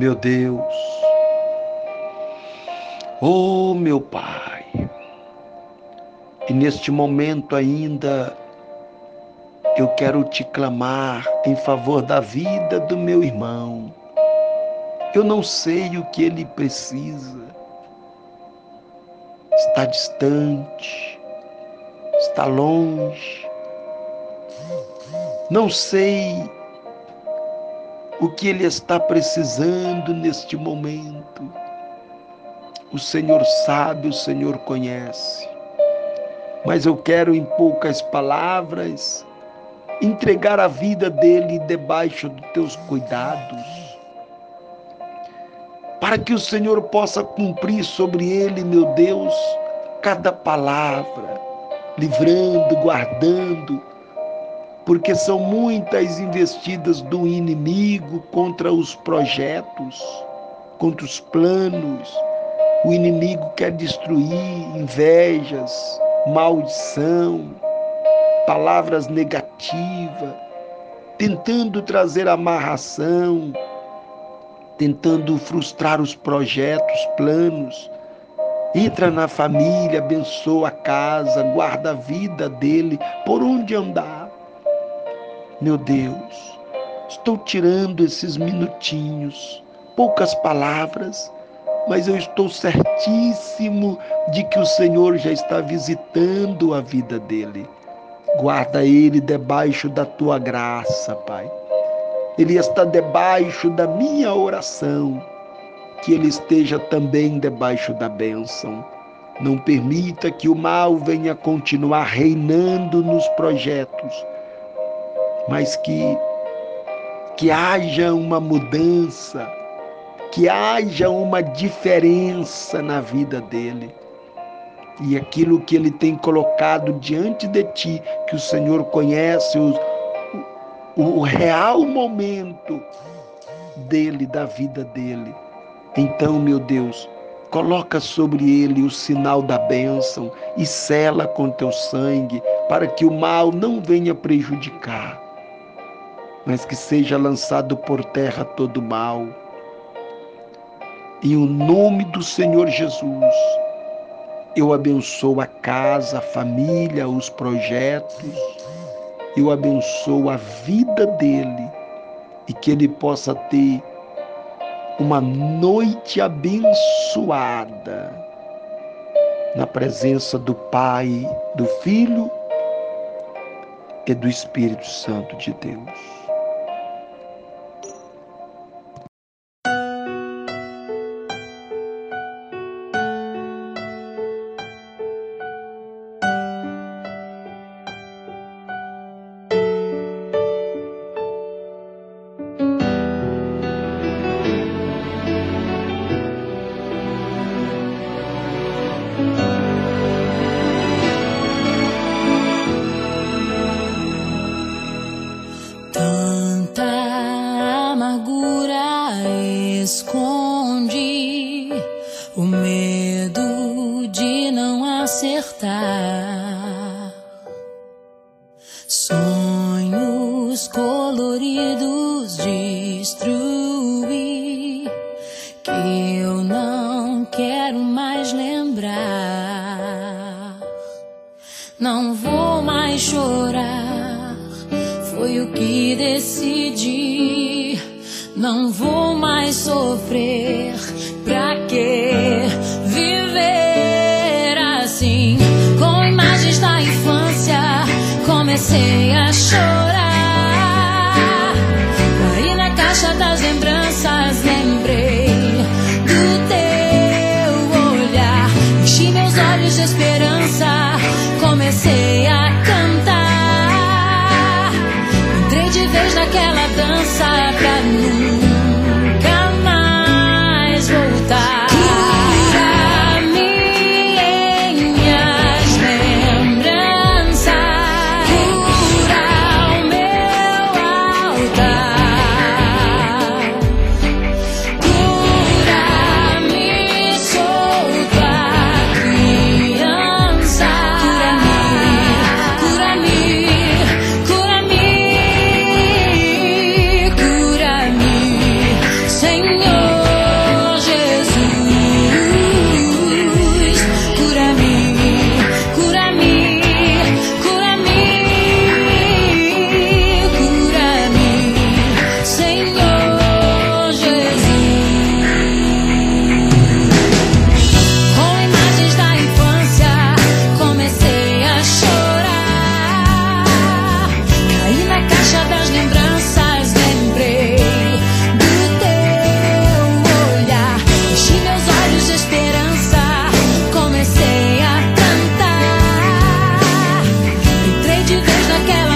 meu Deus, oh meu Pai, e neste momento ainda eu quero te clamar em favor da vida do meu irmão. Eu não sei o que ele precisa. Está distante, está longe. Não sei o que ele está precisando neste momento. O Senhor sabe, o Senhor conhece. Mas eu quero, em poucas palavras, entregar a vida dele debaixo dos teus cuidados, para que o Senhor possa cumprir sobre ele, meu Deus, cada palavra, livrando, guardando, porque são muitas investidas do inimigo contra os projetos, contra os planos. O inimigo quer destruir invejas, maldição, palavras negativas, tentando trazer amarração, tentando frustrar os projetos, planos. Entra na família, abençoa a casa, guarda a vida dele, por onde andar meu Deus, estou tirando esses minutinhos, poucas palavras, mas eu estou certíssimo de que o Senhor já está visitando a vida dele. Guarda ele debaixo da tua graça, Pai. Ele está debaixo da minha oração. Que ele esteja também debaixo da bênção. Não permita que o mal venha continuar reinando nos projetos mas que que haja uma mudança, que haja uma diferença na vida dele. E aquilo que ele tem colocado diante de ti, que o Senhor conhece o, o, o real momento dele, da vida dele. Então, meu Deus, coloca sobre ele o sinal da bênção e sela com teu sangue, para que o mal não venha prejudicar mas que seja lançado por terra todo mal. Em o nome do Senhor Jesus, eu abençoo a casa, a família, os projetos, eu abençoo a vida dele e que ele possa ter uma noite abençoada na presença do Pai, do Filho e do Espírito Santo de Deus. Acertar. Sonhos coloridos destruir que eu não quero mais lembrar. Não vou mais chorar, foi o que decidi não vou mais sofrer. Pra que comecei a chorar. no quiero